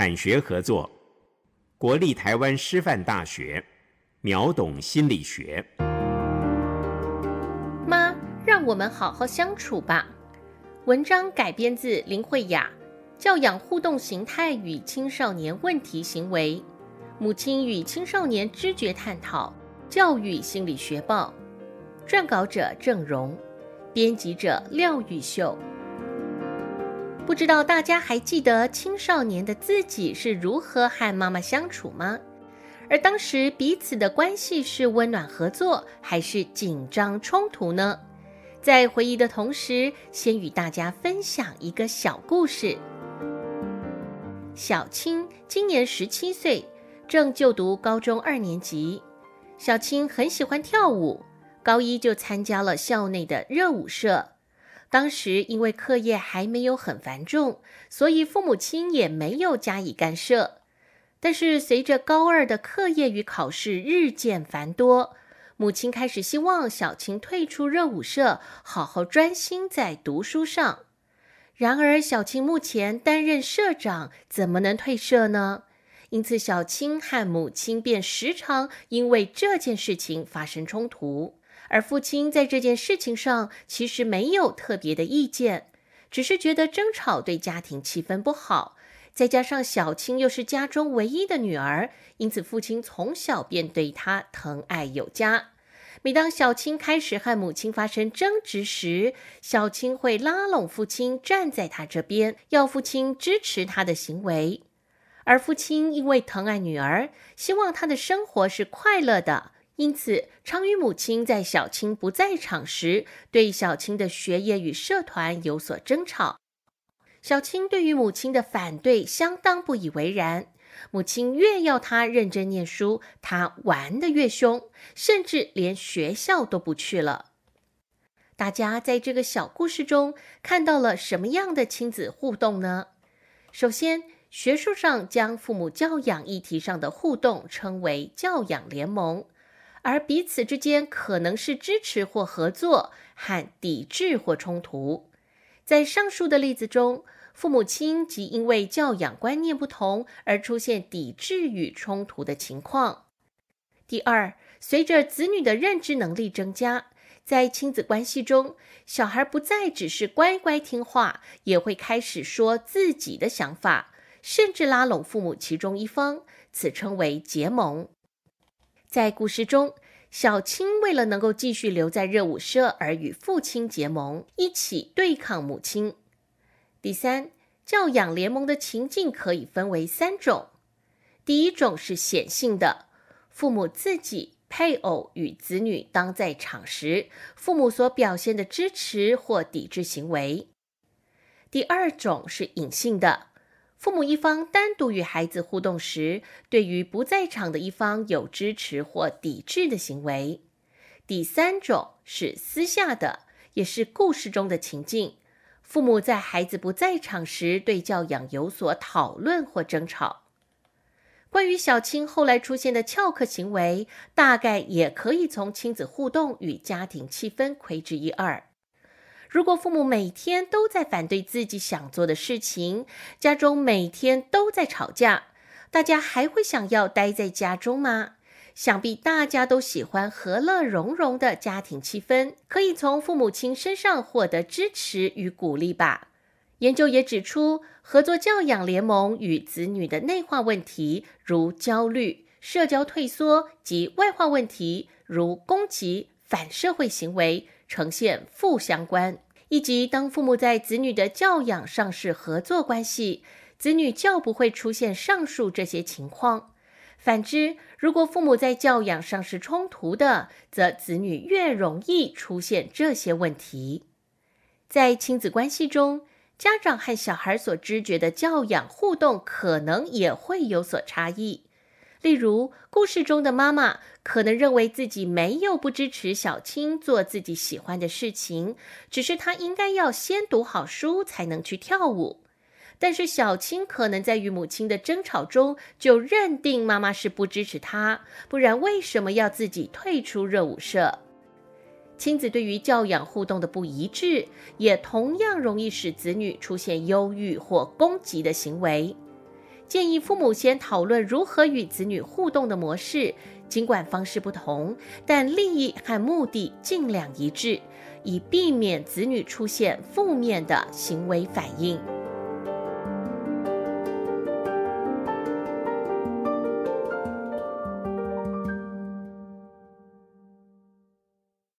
产学合作，国立台湾师范大学，秒懂心理学。妈，让我们好好相处吧。文章改编自林慧雅，《教养互动形态与青少年问题行为》，母亲与青少年知觉探讨，教育心理学报。撰稿者郑荣，编辑者廖玉秀。不知道大家还记得青少年的自己是如何和妈妈相处吗？而当时彼此的关系是温暖合作，还是紧张冲突呢？在回忆的同时，先与大家分享一个小故事。小青今年十七岁，正就读高中二年级。小青很喜欢跳舞，高一就参加了校内的热舞社。当时因为课业还没有很繁重，所以父母亲也没有加以干涉。但是随着高二的课业与考试日渐繁多，母亲开始希望小青退出热舞社，好好专心在读书上。然而小青目前担任社长，怎么能退社呢？因此小青和母亲便时常因为这件事情发生冲突。而父亲在这件事情上其实没有特别的意见，只是觉得争吵对家庭气氛不好。再加上小青又是家中唯一的女儿，因此父亲从小便对她疼爱有加。每当小青开始和母亲发生争执时，小青会拉拢父亲站在她这边，要父亲支持她的行为。而父亲因为疼爱女儿，希望她的生活是快乐的。因此，常与母亲在小青不在场时，对小青的学业与社团有所争吵。小青对于母亲的反对相当不以为然。母亲越要她认真念书，她玩得越凶，甚至连学校都不去了。大家在这个小故事中看到了什么样的亲子互动呢？首先，学术上将父母教养议题上的互动称为教养联盟。而彼此之间可能是支持或合作，和抵制或冲突。在上述的例子中，父母亲即因为教养观念不同而出现抵制与冲突的情况。第二，随着子女的认知能力增加，在亲子关系中，小孩不再只是乖乖听话，也会开始说自己的想法，甚至拉拢父母其中一方，此称为结盟。在故事中，小青为了能够继续留在热舞社而与父亲结盟，一起对抗母亲。第三，教养联盟的情境可以分为三种：第一种是显性的，父母自己、配偶与子女当在场时，父母所表现的支持或抵制行为；第二种是隐性的。父母一方单独与孩子互动时，对于不在场的一方有支持或抵制的行为。第三种是私下的，也是故事中的情境。父母在孩子不在场时对教养有所讨论或争吵。关于小青后来出现的翘课行为，大概也可以从亲子互动与家庭气氛窥知一二。如果父母每天都在反对自己想做的事情，家中每天都在吵架，大家还会想要待在家中吗？想必大家都喜欢和乐融融的家庭气氛，可以从父母亲身上获得支持与鼓励吧。研究也指出，合作教养联盟与子女的内化问题，如焦虑、社交退缩及外化问题，如攻击、反社会行为。呈现负相关，以及当父母在子女的教养上是合作关系，子女较不会出现上述这些情况。反之，如果父母在教养上是冲突的，则子女越容易出现这些问题。在亲子关系中，家长和小孩所知觉的教养互动可能也会有所差异。例如，故事中的妈妈可能认为自己没有不支持小青做自己喜欢的事情，只是她应该要先读好书才能去跳舞。但是小青可能在与母亲的争吵中就认定妈妈是不支持她，不然为什么要自己退出热舞社？亲子对于教养互动的不一致，也同样容易使子女出现忧郁或攻击的行为。建议父母先讨论如何与子女互动的模式，尽管方式不同，但利益和目的尽量一致，以避免子女出现负面的行为反应。